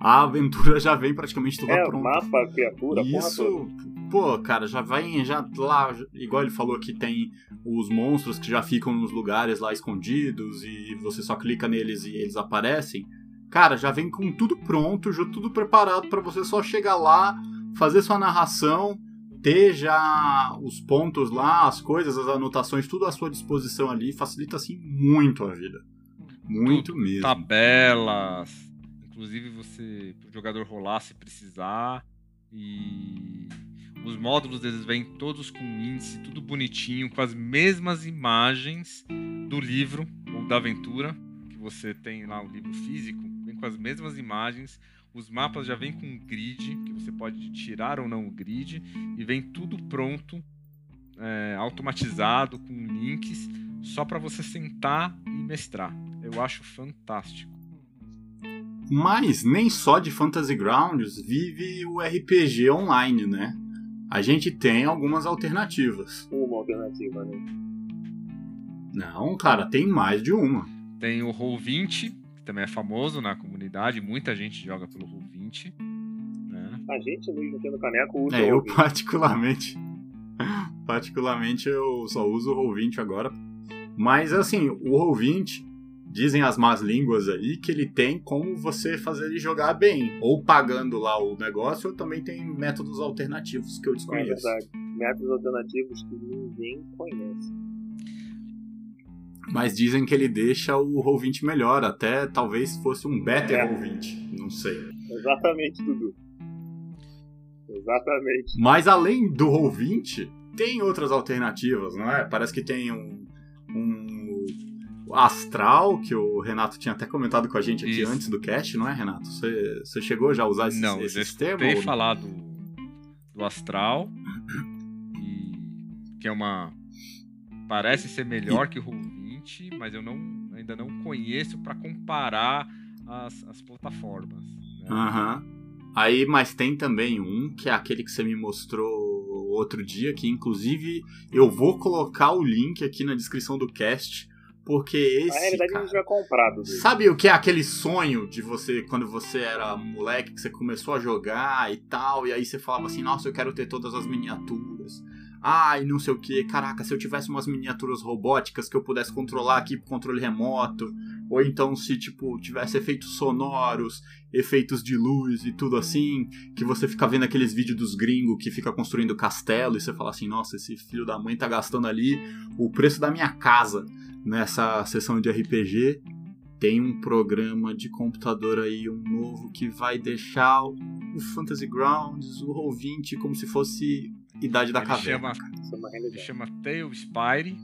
Speaker 1: a aventura já vem praticamente toda
Speaker 2: É,
Speaker 1: pronta.
Speaker 2: mapa, criatura, porra
Speaker 1: isso,
Speaker 2: toda.
Speaker 1: pô, cara, já vai já lá, igual ele falou que tem os monstros que já ficam nos lugares lá escondidos e você só clica neles e eles aparecem. Cara, já vem com tudo pronto, já tudo preparado pra você só chegar lá, fazer sua narração, ter já os pontos lá, as coisas, as anotações, tudo à sua disposição ali, facilita assim muito a vida. Muito mesmo.
Speaker 3: Tabelas, inclusive você pro jogador rolar se precisar e os módulos eles vêm todos com índice, tudo bonitinho, com as mesmas imagens do livro ou da aventura que você tem lá o livro físico, vem com as mesmas imagens. Os mapas já vêm com grid, que você pode tirar ou não o grid, e vem tudo pronto, é, automatizado, com links, só para você sentar e mestrar. Eu acho fantástico.
Speaker 1: Mas nem só de Fantasy Grounds vive o RPG online, né? A gente tem algumas alternativas.
Speaker 2: Uma alternativa, né?
Speaker 1: Não, cara, tem mais de uma.
Speaker 3: Tem o Roll20, que também é famoso na comunidade, muita gente joga pelo Roll20. Né?
Speaker 2: A gente mesmo no Caneco usa
Speaker 1: É, eu
Speaker 2: o
Speaker 1: particularmente. particularmente eu só uso o Roll20 agora. Mas assim, o Roll20, dizem as más línguas aí, que ele tem como você fazer ele jogar bem. Ou pagando lá o negócio, ou também tem métodos alternativos que eu
Speaker 2: É
Speaker 1: desconheço.
Speaker 2: verdade. Métodos alternativos que ninguém conhece.
Speaker 1: Mas dizem que ele deixa o Roll20 melhor, até talvez fosse um better
Speaker 2: É.
Speaker 1: Roll20, não sei.
Speaker 2: Exatamente, Dudu. Exatamente.
Speaker 1: Mas além do Roll20, tem outras alternativas, não é? Parece que tem um Astral, que o Renato tinha até comentado com a gente aqui
Speaker 3: Isso.
Speaker 1: antes do cast, não é, Renato? Você, chegou já a usar esse,
Speaker 3: Não,
Speaker 1: esse sistema?
Speaker 3: escutei
Speaker 1: ou-
Speaker 3: falar do, do Astral, e, que é uma... Parece ser melhor que o Roll20, mas eu não ainda não conheço para comparar as, as plataformas. Né?
Speaker 1: Aham. Uhum. Aí, mas tem também um, que é aquele que você me mostrou outro dia, que inclusive eu vou colocar o link aqui na descrição do cast, porque esse. Na
Speaker 2: realidade, cara, a gente já comprado.
Speaker 1: Sabe o que é aquele sonho de você, quando você era moleque, que você começou a jogar e tal, e aí você falava assim: nossa, eu quero ter todas as miniaturas. Ai, não sei o que. Caraca, se eu tivesse umas miniaturas robóticas que eu pudesse controlar aqui por controle remoto. Ou então se, tipo, tivesse efeitos sonoros, efeitos de luz e tudo assim. Que você fica vendo aqueles vídeos dos gringos que fica construindo castelo e você fala assim, nossa, esse filho da mãe tá gastando ali o preço da minha casa nessa sessão de RPG. Tem um programa de computador aí, um novo, que vai deixar o Fantasy Grounds, o Roll20, como se fosse Idade da
Speaker 3: ele
Speaker 1: Caverna.
Speaker 3: Chama, ele chama Tale Spire,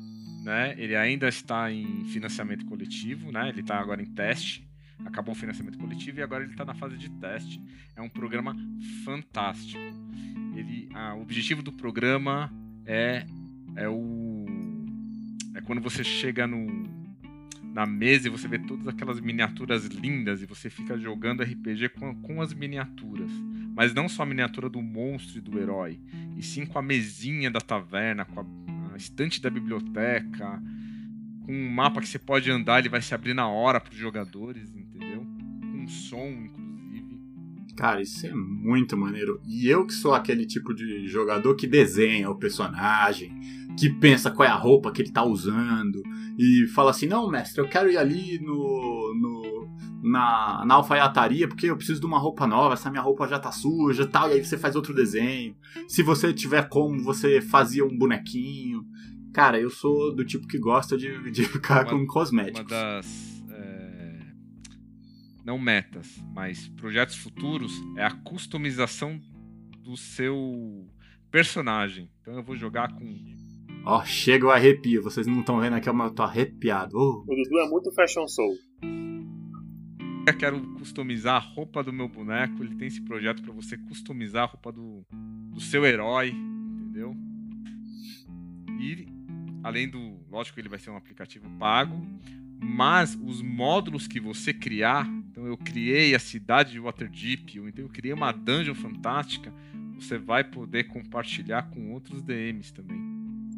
Speaker 3: né? Ele ainda está em financiamento coletivo, né? Ele está agora em teste. Acabou o financiamento coletivo e agora ele está na fase de teste. É um programa fantástico. Ele, ah, o objetivo do programa é é o é quando você chega no na mesa e você vê todas aquelas miniaturas lindas e você fica jogando RPG com, com as miniaturas. Mas não só a miniatura do monstro e do herói, e sim com a mesinha da taverna, com a, a estante da biblioteca, com um mapa que você pode andar, ele vai se abrir na hora para os jogadores, entendeu? Com som.
Speaker 1: Cara, isso é muito maneiro. E eu que sou aquele tipo de jogador que desenha o personagem, que pensa qual é a roupa que ele tá usando, e fala assim: não, mestre, eu quero ir ali no, no na, na alfaiataria porque eu preciso de uma roupa nova, essa minha roupa já tá suja e tal, e aí você faz outro desenho. Se você tiver como, você fazia um bonequinho. Cara, eu sou do tipo que gosta de, de ficar uma, com cosméticos.
Speaker 3: Uma das. Não metas, mas projetos futuros é a customização do seu personagem. Então eu vou jogar com
Speaker 1: Ó, oh, chega o arrepio. Vocês não estão vendo aqui, mas eu tô arrepiado. Oh.
Speaker 2: O Dudu é muito fashion soul.
Speaker 3: Eu quero customizar a roupa do meu boneco. Ele tem esse projeto para você customizar a roupa do, do seu herói, entendeu? E além do, lógico que ele vai ser um aplicativo pago, mas os módulos que você criar, então eu criei a cidade de Waterdeep, ou então eu criei uma dungeon fantástica, você vai poder compartilhar com outros DMs também.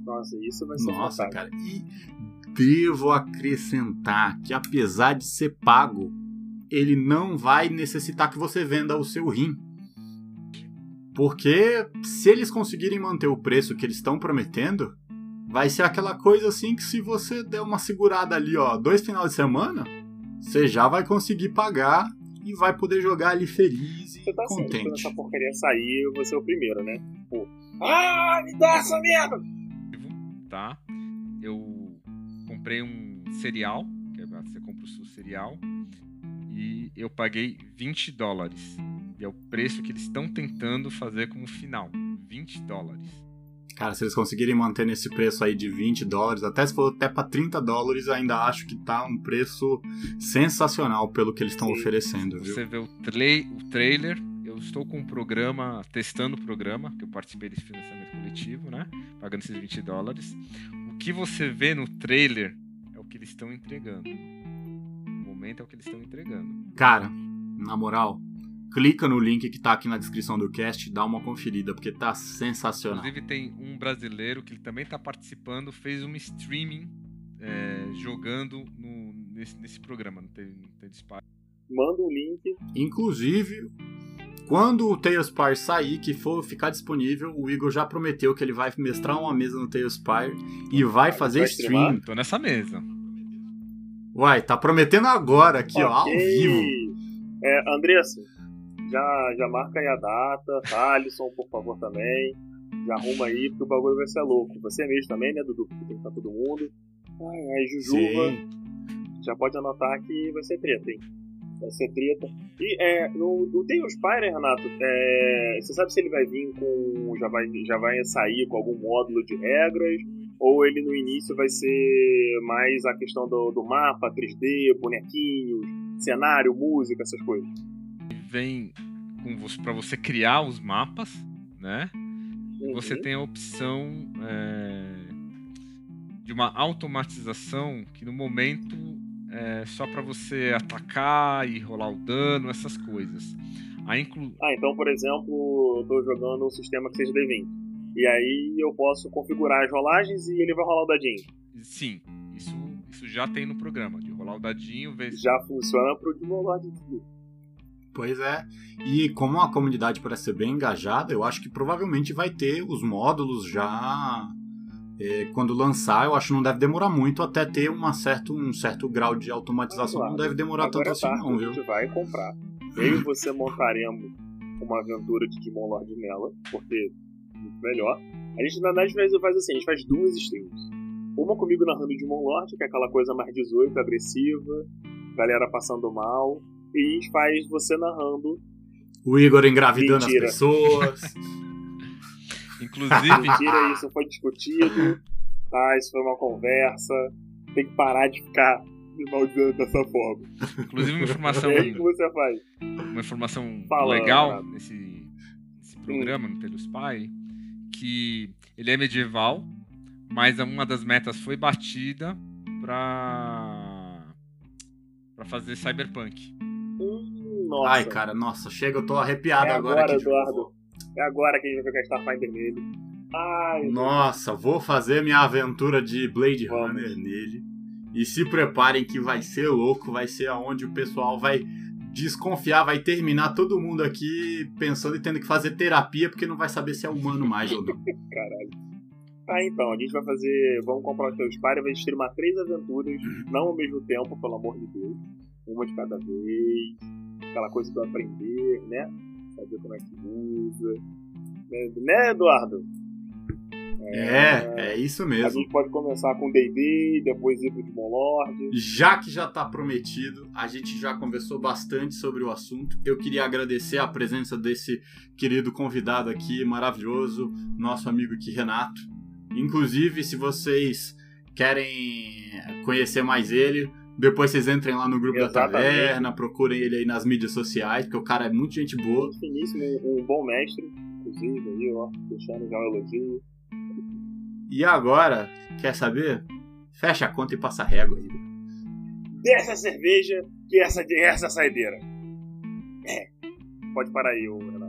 Speaker 2: Nossa, isso vai ser Nossa, fantástico. cara.
Speaker 1: E devo acrescentar que apesar de ser pago, ele não vai necessitar que você venda o seu rim. Porque se eles conseguirem manter o preço que eles estão prometendo, vai ser aquela coisa assim que se você der uma segurada ali, ó, dois finais de semana, você já vai conseguir pagar e vai poder jogar ali feliz e você tá contente. Quando
Speaker 2: essa porcaria sair, eu vou ser o primeiro, né? Pô. Ah, me dá essa merda!
Speaker 3: tá? Eu comprei um cereal, que é, você compra o seu cereal, e eu paguei 20 dólares. E é o preço que eles estão tentando fazer como final. 20 dólares.
Speaker 1: Cara, se eles conseguirem manter nesse preço aí de 20 dólares, até se for até para 30 dólares, ainda acho que tá um preço sensacional pelo que eles estão oferecendo.
Speaker 3: Você viu? vê o, o trailer, eu estou com um programa, testando o programa, que eu participei desse financiamento coletivo, né? Pagando esses 20 dólares. O que você vê no trailer é o que eles estão entregando. No momento é o que eles estão entregando.
Speaker 1: Cara, na moral, clica no link que tá aqui na descrição do cast, dá uma conferida, porque tá sensacional.
Speaker 3: Inclusive tem um brasileiro que também tá participando, fez um streaming é, jogando no, nesse, nesse programa, não tem, não tem disparo.
Speaker 2: Manda o um link.
Speaker 1: Inclusive, quando o Tailspire sair, que for ficar disponível, o Igor já prometeu que ele vai mestrar uma mesa no Tailspire e vai fazer vai stream.
Speaker 3: Tô nessa mesa.
Speaker 1: Uai, tá prometendo agora aqui, okay. ó, ao vivo.
Speaker 2: É, Andressa, já, já marca aí a data, tá? Alisson, por favor, também. Já arruma aí, porque o bagulho vai ser louco. Você mesmo também, né, Dudu? Porque tem que estar todo mundo. Ai, ai, Jujuba. Sim. Já pode anotar que vai ser treta, hein? Vai ser treta. E é, no, no Tales Spire, Renato, é, você sabe se ele vai vir com. Já vai, já vai sair com algum módulo de regras? Ou ele no início vai ser mais a questão do, do mapa, 3D, bonequinhos, cenário, música, essas coisas?
Speaker 3: Vem para você criar os mapas, né? Uhum. Você tem a opção é, de uma automatização que no momento é só para você atacar e rolar o dano, essas coisas. A inclu...
Speaker 5: Ah, então, por exemplo, eu tô jogando um sistema que seja D20. E aí eu posso configurar as rolagens e ele vai rolar o dadinho.
Speaker 3: Sim, isso, isso já tem no programa, de rolar o dadinho.
Speaker 5: Já funciona pro Demolord
Speaker 1: Pois é. E como a comunidade parece ser bem engajada, eu acho que provavelmente vai ter os módulos já. É, quando lançar, eu acho que não deve demorar muito até ter uma certo, um certo grau de automatização. Claro. Não deve demorar
Speaker 5: Agora
Speaker 1: tanto
Speaker 5: tá,
Speaker 1: assim, não, viu?
Speaker 5: A gente vai comprar. Eu e você montaremos uma aventura de Demon Lord nela, porque é muito melhor. A gente, na verdade, faz assim: a gente faz duas streams. Uma comigo narrando Demon Lord, que é aquela coisa mais 18, agressiva, galera passando mal e faz você narrando.
Speaker 1: O Igor engravidando Mentira. as pessoas.
Speaker 3: Inclusive.
Speaker 5: Mentira, isso foi discutido. Tá, isso foi uma conversa. Tem que parar de ficar me maldizendo dessa forma.
Speaker 3: Inclusive, uma informação.
Speaker 5: Aí, que você faz?
Speaker 3: Uma informação Fala, legal nesse, nesse programa, hum. no Telus Pai, que ele é medieval, mas uma das metas foi batida para para fazer cyberpunk.
Speaker 5: Nossa.
Speaker 1: Ai, cara, nossa, chega, eu tô arrepiado
Speaker 5: é
Speaker 1: agora.
Speaker 5: agora Eduardo. É agora que a gente vai ver Starfinder nele. Ai,
Speaker 1: nossa, Deus. vou fazer minha aventura de Blade Vamos. Runner nele. E se preparem que vai ser louco, vai ser aonde o pessoal vai desconfiar, vai terminar todo mundo aqui pensando e tendo que fazer terapia porque não vai saber se é humano mais ou não.
Speaker 5: Caralho. Ah, então, a gente vai fazer. Vamos comprar os teus pares e vai streamar três aventuras, não ao mesmo tempo, pelo amor de Deus. Uma de cada vez aquela coisa do aprender, né? Saber como é que usa. Né, né Eduardo?
Speaker 1: É, é, isso mesmo. A
Speaker 5: gente pode começar com D&D, depois ir pro Demon Lord.
Speaker 1: Já que já está prometido, a gente já conversou bastante sobre o assunto. Eu queria agradecer a presença desse querido convidado aqui, maravilhoso, nosso amigo aqui, Renato. Inclusive, se vocês querem conhecer mais ele, depois vocês entrem lá no grupo Exatamente. da taverna, procurem ele aí nas mídias sociais, porque o cara é muito gente boa.
Speaker 5: Finíssimo, um, bom mestre, inclusive, aí, ó, deixando já um elogio.
Speaker 1: E agora, quer saber? Fecha a conta e passa a régua aí.
Speaker 5: Desce a cerveja que essa, essa é a saideira. É. Pode parar aí, Renato.